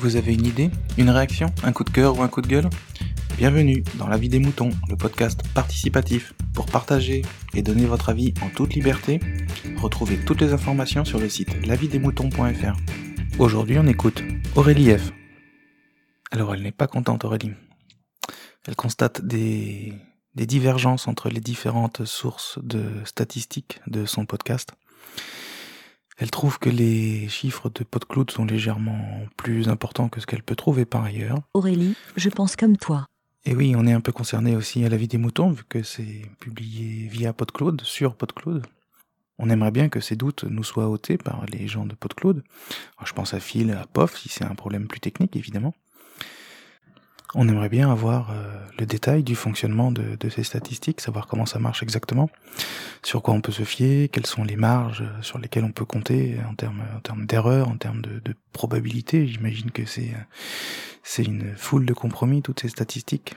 Vous avez une idée Une réaction Un coup de cœur ou un coup de gueule? Bienvenue dans La vie des moutons, le podcast participatif pour partager et donner votre avis en toute liberté. Retrouvez toutes les informations sur le site lavidesmoutons.fr. Aujourd'hui, on écoute Aurélie F. Alors, elle n'est pas contente, Aurélie. Elle constate des, des divergences entre les différentes sources de statistiques de son podcast. Elle trouve que les chiffres de PodCloud sont légèrement plus importants que ce qu'elle peut trouver par ailleurs. Aurélie, je pense comme toi. Et oui, on est un peu concerné aussi à la vie des moutons, vu que c'est publié via PodCloud, sur PodCloud. On aimerait bien que ces doutes nous soient ôtés par les gens de PodCloud. Alors, je pense à Phil, à POF, si c'est un problème plus technique, évidemment. On aimerait bien avoir euh, le détail du fonctionnement de, de, ces statistiques, savoir comment ça marche exactement, sur quoi on peut se fier, quelles sont les marges sur lesquelles on peut compter en termes en termes d'erreurs, en termes de, de probabilité. J'imagine que c'est c'est une foule de compromis toutes ces statistiques.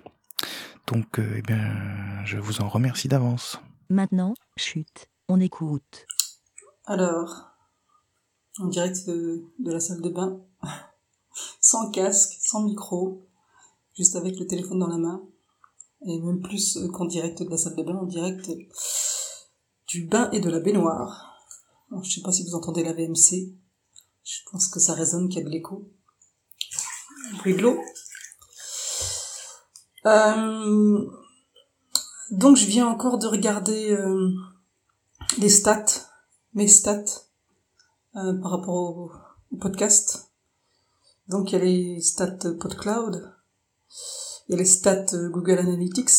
Donc, euh, eh bien, je vous en remercie d'avance. Maintenant, chute, on écoute. Alors, en direct de, de la salle de bain, sans casque, sans micro, juste avec le téléphone dans la main, et même plus qu'en direct de la salle de bain, en direct du bain et de la baignoire. Alors, je sais pas si vous entendez la VMC, je pense que ça résonne qu'il y a de l'écho. Bruit de l'eau. Euh, donc je viens encore de regarder euh, les stats, mes stats, euh, par rapport au, podcast. Donc il y a les stats PodCloud, il y a les stats Google Analytics,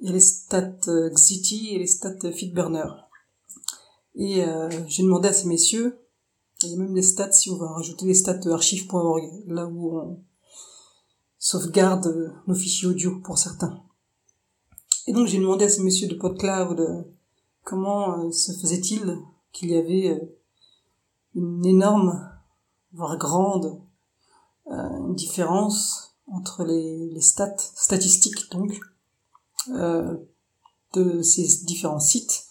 il y a les stats Xiti et les stats FeedBurner. Et j'ai demandé à ces messieurs, il y a même des stats si on va rajouter les stats archive.org, là où on sauvegarde nos fichiers audio pour certains. Et donc j'ai demandé à ces messieurs de PodCloud comment se faisait-il qu'il y avait une énorme, voire grande, euh, différence entre les, les, stats statistiques donc euh, de ces différents sites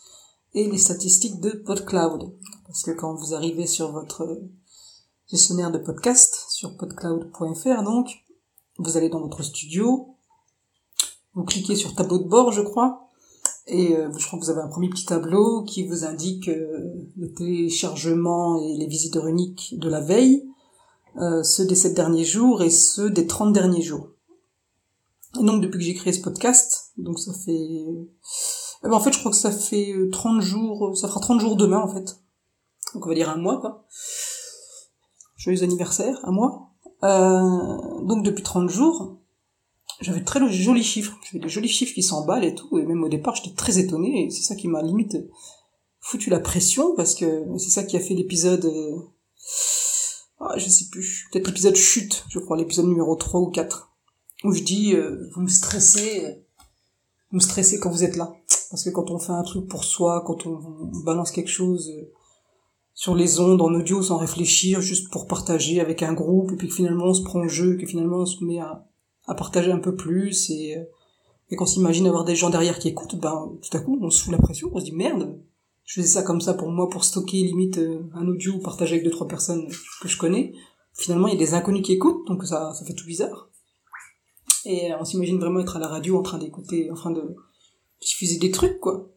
et les statistiques de PodCloud. Parce que quand vous arrivez sur votre gestionnaire de podcast, sur podcloud.fr donc, vous allez dans votre studio, vous cliquez sur tableau de bord, je crois, et euh, je crois que vous avez un premier petit tableau qui vous indique euh, le téléchargement et les visiteurs uniques de la veille, euh, ceux des 7 derniers jours et ceux des 30 derniers jours. Et donc depuis que j'ai créé ce podcast, donc ça fait... Eh en fait je crois que ça fait 30 jours, ça fera 30 jours demain en fait. Donc on va dire un mois quoi. Joyeux anniversaire, un mois. Euh, donc depuis 30 jours, j'avais très jolis chiffres. J'avais des jolis chiffres qui s'emballent et tout. Et même au départ, j'étais très étonné. Et c'est ça qui m'a limite foutu la pression parce que c'est ça qui a fait l'épisode... Euh... Ah, je sais plus. Peut-être l'épisode chute, je crois, l'épisode numéro 3 ou 4. Où je dis, euh, vous me stressez, vous me stressez quand vous êtes là. Parce que quand on fait un truc pour soi, quand on, balance quelque chose euh, sur les ondes en audio sans réfléchir, juste pour partager avec un groupe, et puis que finalement on se prend le jeu, que finalement on se met à, partager un peu plus, et, euh, et qu'on s'imagine avoir des gens derrière qui écoutent, ben tout à coup on se fout la pression, on se dit merde, je faisais ça comme ça pour moi, pour stocker limite euh, un audio, partager avec deux trois personnes que je connais. Finalement il y a des inconnus qui écoutent, donc ça, ça fait tout bizarre. Et on s'imagine vraiment être à la radio en train d'écouter, en train de diffuser des trucs, quoi.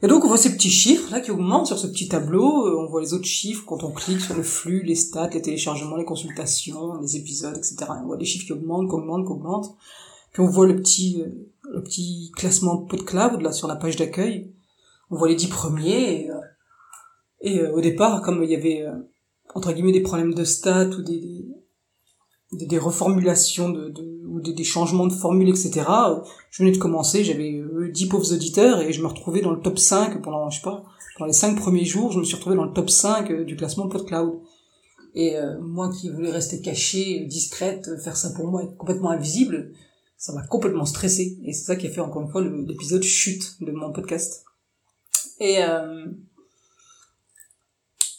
Et donc on voit ces petits chiffres là qui augmentent sur ce petit tableau, on voit les autres chiffres quand on clique sur le flux, les stats, les téléchargements, les consultations, les épisodes, etc. On voit les chiffres qui augmentent, qui augmentent, qui augmentent. Puis on voit le petit, le petit classement de PodCloud là sur la page d'accueil. On voit les dix premiers. Et, et euh, au départ, comme il y avait euh, entre guillemets des problèmes de stats ou des, des, des reformulations de, de ou des, des, changements de formule, etc. Je venais de commencer, j'avais euh, 10 pauvres auditeurs et je me retrouvais dans le top 5 pendant, je sais pas, pendant les 5 premiers jours, je me suis retrouvé dans le top 5 euh, du classement PodCloud. Et euh, moi qui voulais rester cachée, discrète, faire ça pour moi, être complètement invisible, ça m'a complètement stressé. Et c'est ça qui a fait encore une fois l'épisode chute de mon podcast. Et euh,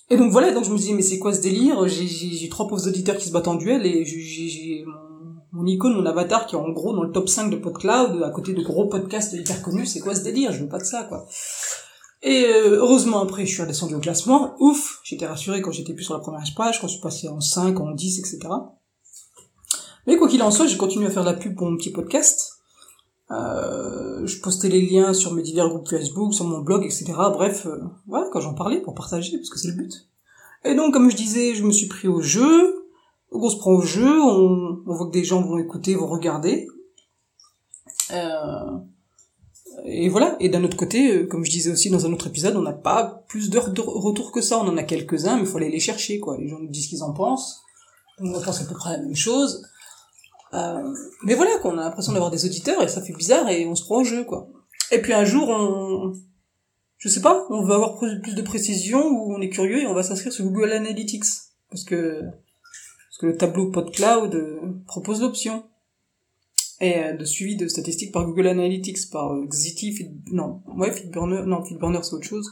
et donc voilà, donc je me dis mais c'est quoi ce délire? J'ai trois pauvres auditeurs qui se battent en duel et j'ai mon icône, mon avatar qui est en gros dans le top 5 de PodCloud, à côté de gros podcasts hyper connus, c'est quoi ce délire? Je veux pas de ça, quoi. Et euh, heureusement après, je suis redescendu au classement, ouf, j'étais rassuré quand j'étais plus sur la première page, quand je suis passé en 5, en 10, etc. Mais quoi qu'il en soit, j'ai continué à faire la pub pour mon petit podcast. Euh, je postais les liens sur mes divers groupes Facebook, sur mon blog, etc. Bref, euh, voilà, quand j'en parlais, pour partager, parce que c'est le but. Et donc, comme je disais, je me suis pris au jeu. On se prend au jeu, on, voit que des gens vont écouter, vont regarder. Euh, et voilà. Et d'un autre côté, euh, comme je disais aussi dans un autre épisode, on n'a pas plus de retour que ça. On en a quelques-uns, mais il faut aller les chercher, quoi. Les gens nous disent ce qu'ils en pensent. On pense à peu près la même chose. Euh, mais voilà, qu'on a l'impression d'avoir des auditeurs et ça fait bizarre et on se prend au jeu, quoi. Et puis un jour, on, je sais pas, on veut avoir plus de précision ou on est curieux et on va s'inscrire sur Google Analytics parce que parce que le tableau PodCloud euh, propose l'option et euh, de suivi de statistiques par Google Analytics, par Xiti, non, ouais, Feedburner, non, Feedburner c'est autre chose,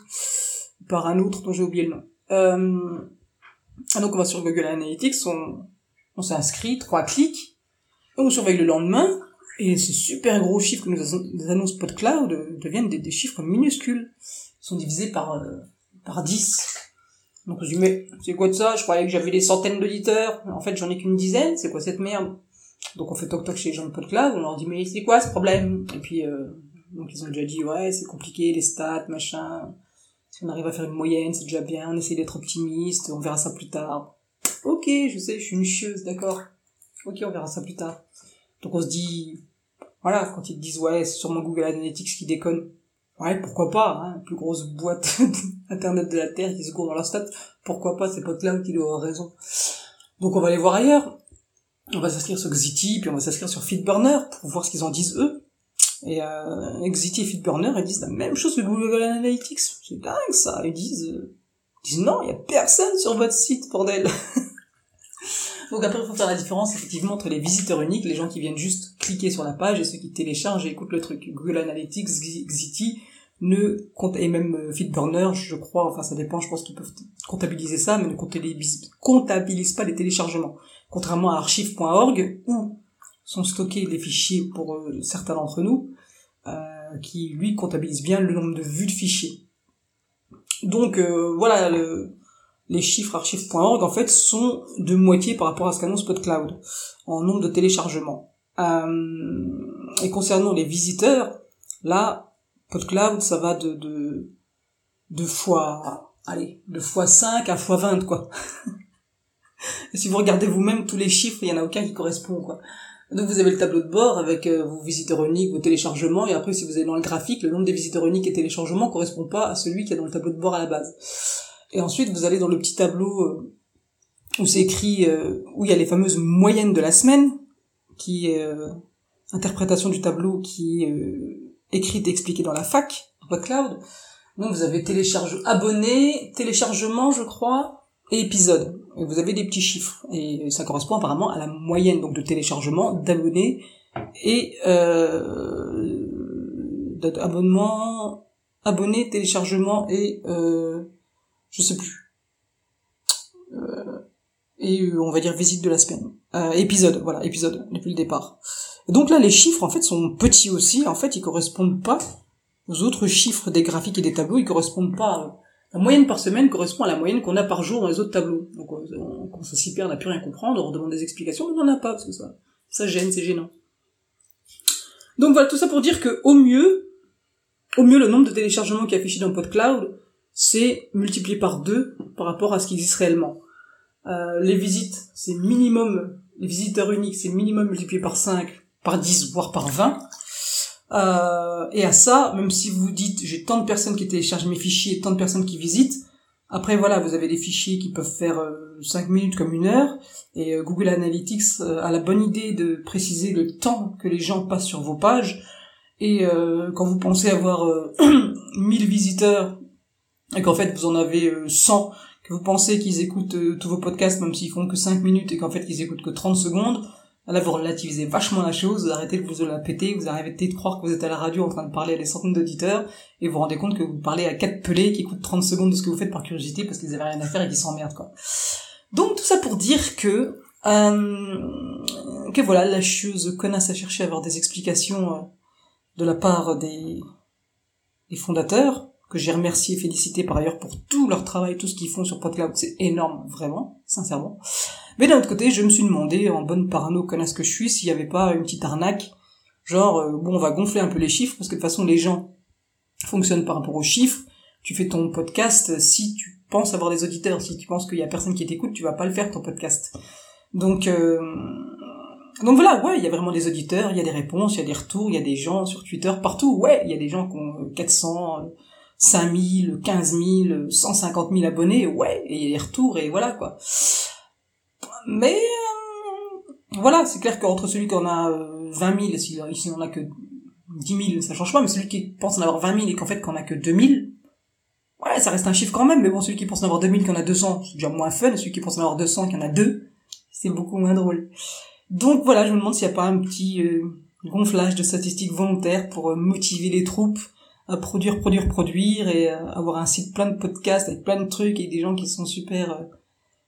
par un autre dont j'ai oublié le nom. Euh... Donc on va sur Google Analytics, on, s'inscrit, trois clics, on surveille le lendemain, et ces super gros chiffres que nous annonce PodCloud deviennent des, chiffres minuscules. Ils sont divisés par, euh, par 10. Donc je dis, mais c'est quoi de ça? Je croyais que j'avais des centaines d'auditeurs. En fait, j'en ai qu'une dizaine. C'est quoi cette merde? Donc on fait toc toc chez les gens de PodCloud, on leur dit mais c'est quoi ce problème? Et puis euh, donc ils ont déjà dit ouais c'est compliqué les stats machin. Si on arrive à faire une moyenne c'est déjà bien, on essaie d'être optimiste, on verra ça plus tard. Ok je sais je suis une chieuse d'accord. Ok on verra ça plus tard. Donc on se dit voilà quand ils disent ouais c'est sûrement Google Analytics qui déconne. Ouais pourquoi pas hein, plus grosse boîte internet de la terre qui se court dans la stats pourquoi pas c'est PodCloud qui doit avoir raison. Donc on va aller voir ailleurs on va s'inscrire sur Xiti, puis on va s'inscrire sur Feedburner pour voir ce qu'ils en disent eux. Et euh, Xiti et Feedburner, ils disent la même chose que Google Analytics. C'est dingue ça. Ils disent, euh, ils disent non, il y a personne sur votre site, bordel. Donc après, il faut faire la différence effectivement entre les visiteurs uniques, les gens qui viennent juste cliquer sur la page, et ceux qui téléchargent et écoutent le truc. Google Analytics, Xiti, ne compte et même euh, Feedburner, je crois, enfin ça dépend, je pense qu'ils peuvent comptabiliser ça, mais ne comptabilisent pas les téléchargements contrairement à archive.org où sont stockés des fichiers pour euh, certains d'entre nous, euh, qui lui comptabilise bien le nombre de vues de fichiers. Donc euh, voilà, les chiffres archive.org en fait sont de moitié par rapport à ce qu'annonce PodCloud en nombre de téléchargements. et concernant les visiteurs, là, PodCloud, ça va de, de, de fois, allez, de fois 5 à fois 20, quoi. si vous regardez vous-même tous les chiffres, il y en a aucun qui correspond, quoi. Donc vous avez le tableau de bord avec euh, vos visiteurs uniques, vos téléchargements, et après si vous allez dans le graphique, le nombre des visiteurs uniques et téléchargements correspond pas à celui qui est dans le tableau de bord à la base. Et ensuite vous allez dans le petit tableau euh, où c'est écrit, euh, où il y a les fameuses moyennes de la semaine, qui est interprétation du tableau qui est écrite et expliquée dans la fac, cloud. Donc vous avez télécharge abonnés, téléchargement je crois, et épisode. Et vous avez des petits chiffres. Et ça correspond apparemment à la moyenne donc de téléchargement, d'abonnés et euh, d'abonnements, abonnés, téléchargements et euh, je sais plus. Euh, et euh, on va dire visite de la semaine. Euh, épisode, voilà, épisode depuis le départ. Donc là, les chiffres en fait sont petits aussi. En fait, ils correspondent pas aux autres chiffres des graphiques et des tableaux. Ils correspondent pas la moyenne par semaine correspond à la moyenne qu'on a par jour dans les autres tableaux. Donc on, quand s'y perd, on n'a plus rien comprendre, on demande des explications, mais on n'en a pas, parce que ça, ça gêne, c'est gênant. Donc voilà, tout ça pour dire que au mieux, au mieux le nombre de téléchargements qui est affiché dans PodCloud, c'est multiplié par deux par rapport à ce qui existe réellement. Euh, les visites, c'est minimum, les visiteurs uniques, c'est minimum multiplié par 5, par 10, voire par 20. Euh, et à ça, même si vous dites j'ai tant de personnes qui téléchargent mes fichiers, tant de personnes qui visitent, après voilà, vous avez des fichiers qui peuvent faire euh, 5 minutes comme une heure, et euh, Google Analytics a la bonne idée de préciser le temps que les gens passent sur vos pages, et quand vous pensez avoir 1000 visiteurs, et qu'en fait vous en avez 100, que vous pensez qu'ils écoutent tous vos podcasts même s'ils font que 5 minutes, et qu'en fait ils écoutent que 30 secondes, Là, vous relativisez vachement la chose, vous arrêtez de vous la péter, vous arrêtez de croire que vous êtes à la radio en train de parler à des centaines d'auditeurs, et vous vous rendez compte que vous parlez à quatre pelés qui écoutent 30 secondes de ce que vous faites par curiosité parce qu'ils avaient rien à faire et qu'ils s'emmerdent, quoi. Donc, tout ça pour dire que, euh, que voilà, la chose connasse à chercher à avoir des explications euh, de la part des, des fondateurs, que j'ai remercié et félicité par ailleurs pour tout leur travail, tout ce qu'ils font sur PodCloud, c'est énorme, vraiment, sincèrement. Mais d'un autre côté, je me suis demandé, en bonne parano connasse que je suis, s'il n'y avait pas une petite arnaque, genre, euh, bon, on va gonfler un peu les chiffres, parce que de toute façon, les gens fonctionnent par rapport aux chiffres. Tu fais ton podcast, si tu penses avoir des auditeurs, si tu penses qu'il y a personne qui t'écoute, tu vas pas le faire, ton podcast. Donc, euh, donc voilà, ouais, il y a vraiment des auditeurs, il y a des réponses, il y a des retours, il y a des gens sur Twitter, partout, ouais, il y a des gens qui ont 400, 5000, 15 000, 150 000 abonnés, ouais, et il y a des retours, et voilà, quoi. Mais, euh, voilà, c'est clair qu'entre celui qui en a 20 000, si, ici on a que 10 000, ça change pas, mais celui qui pense en avoir 20 000 et qu'en fait qu'on a que 2 000, ouais, ça reste un chiffre quand même, mais bon, celui qui pense en avoir 2000 qui en a 200, c'est déjà moins fun, celui qui pense en avoir 200 qui en a 2, c'est beaucoup moins drôle. Donc voilà, je me demande s'il n'y a pas un petit euh, gonflage de statistiques volontaires pour euh, motiver les troupes à produire, produire, produire et euh, avoir un site plein de podcasts avec plein de trucs et des gens qui sont super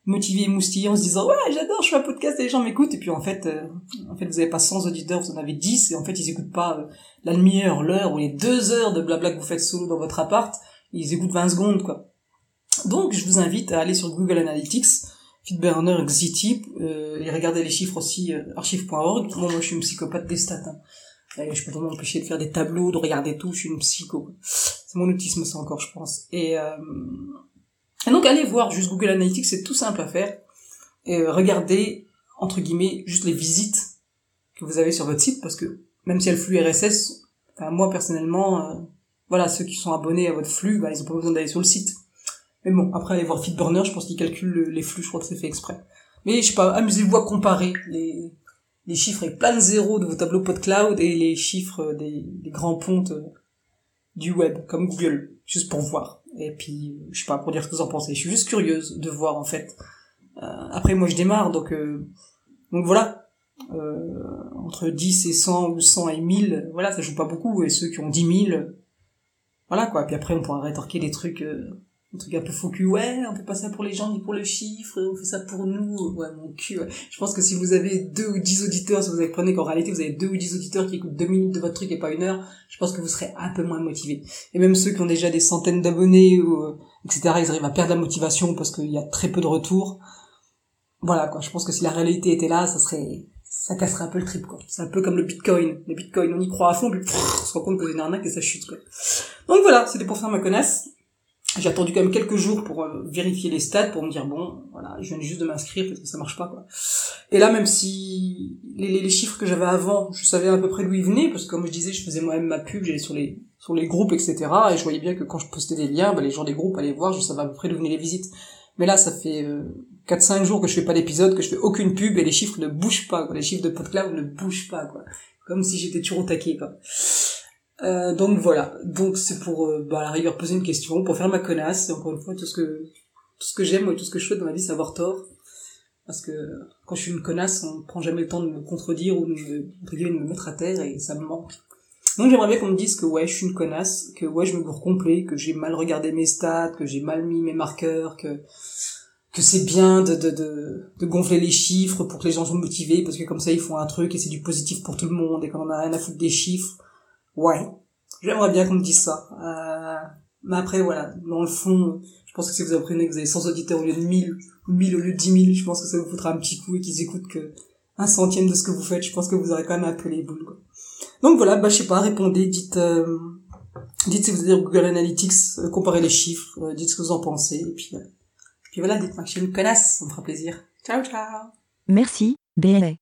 motivés et moustillés en se disant ouais j'adore je fais un podcast et les gens m'écoutent et puis en fait en fait vous avez pas 100 auditeurs vous en avez 10 et en fait ils écoutent pas la demi-heure l'heure ou les deux heures de blabla que vous faites solo dans votre appart ils écoutent 20 secondes quoi donc je vous invite à aller sur Google Analytics Feedburner, Xiti, euh, et regarder les chiffres aussi, euh, archive.org. moi, je suis une psychopathe des stats. Hein. Je peux pas m'empêcher de faire des tableaux, de regarder tout, je suis une psycho. C'est mon autisme, ça encore, je pense. Et, euh... et donc, allez voir juste Google Analytics, c'est tout simple à faire. Et euh, regardez, entre guillemets, juste les visites que vous avez sur votre site, parce que même si y a le flux RSS, enfin, moi, personnellement, euh, voilà, ceux qui sont abonnés à votre flux, bah, ils ont pas besoin d'aller sur le site. Mais bon, après aller voir Feedburner, je pense qu'il calcule les flux, je crois que c'est fait exprès. Mais je sais pas, amusez-vous à comparer les, les chiffres avec plein de zéros de vos tableaux PodCloud et les chiffres des, grands pontes euh, du web, comme Google, juste pour voir. Et puis, euh, je sais pas, pour dire ce que vous en pensez. Je suis juste curieuse de voir, en fait. Euh, après, moi, je démarre, donc, euh, donc voilà. Euh, entre 10 et 100 ou 100 et 1000, voilà, ça joue pas beaucoup. Et ceux qui ont 10 000, voilà, quoi. Puis après, on pourra rétorquer des trucs un truc un peu faux cul, ouais, on fait pas ça pour les gens ni pour le chiffre, on fait ça pour nous, ouais, mon cul, ouais. Je pense que si vous avez deux ou dix auditeurs, si vous avez prenez qu'en réalité vous avez deux ou dix auditeurs qui écoutent deux minutes de votre truc et pas une heure, je pense que vous serez un peu moins motivé. Et même ceux qui ont déjà des centaines d'abonnés euh, etc., ils arrivent à perdre la motivation parce qu'il y a très peu de retours. Voilà, quoi. Je pense que si la réalité était là, ça serait, ça casserait un peu le trip, quoi. C'est un peu comme le bitcoin. Le bitcoin, on y croit à fond, puis on se rend compte que c'est une arnaque et ça chute, quoi. Donc voilà, c'était pour faire ma connasse. J'ai attendu quand même quelques jours pour euh, vérifier les stats pour me dire bon voilà je viens juste de m'inscrire parce que ça marche pas quoi. Et là même si les, les chiffres que j'avais avant je savais à peu près d'où ils venaient parce que comme je disais je faisais moi-même ma pub j'allais sur les sur les groupes etc et je voyais bien que quand je postais des liens bah, les gens des groupes allaient voir je savais à peu près d'où venaient les visites. Mais là ça fait euh, 4-5 jours que je fais pas d'épisode que je fais aucune pub et les chiffres ne bougent pas quoi. les chiffres de PodCloud ne bougent pas quoi comme si j'étais toujours au taquet quoi. Euh, donc voilà, donc c'est pour euh, bah, à la rigueur poser une question, pour faire ma connasse, et encore une fois tout ce que tout ce que j'aime tout ce que je souhaite dans ma vie c'est avoir tort. Parce que quand je suis une connasse, on prend jamais le temps de me contredire ou de me, de me mettre à terre et ça me manque. Donc j'aimerais bien qu'on me dise que ouais je suis une connasse, que ouais je me bourre complet, que j'ai mal regardé mes stats, que j'ai mal mis mes marqueurs, que que c'est bien de, de, de, de, gonfler les chiffres pour que les gens soient motivés, parce que comme ça ils font un truc et c'est du positif pour tout le monde, et quand on a rien à foutre des chiffres, Ouais, j'aimerais bien qu'on me dise ça. Euh, mais après, voilà, dans le fond, je pense que si vous apprenez que vous avez 100 auditeurs au lieu de 1000, ou 1000 au lieu de 10 000, je pense que ça vous foutra un petit coup et qu'ils écoutent que un centième de ce que vous faites. Je pense que vous aurez quand même un peu les boules, quoi. Donc voilà, bah je sais pas, répondez, dites, euh, dites si vous avez Google Analytics, euh, comparez les chiffres, euh, dites ce que vous en pensez, et puis, puis voilà, dites-moi que je suis une connasse, ça me fera plaisir. Ciao, ciao Merci, BLA.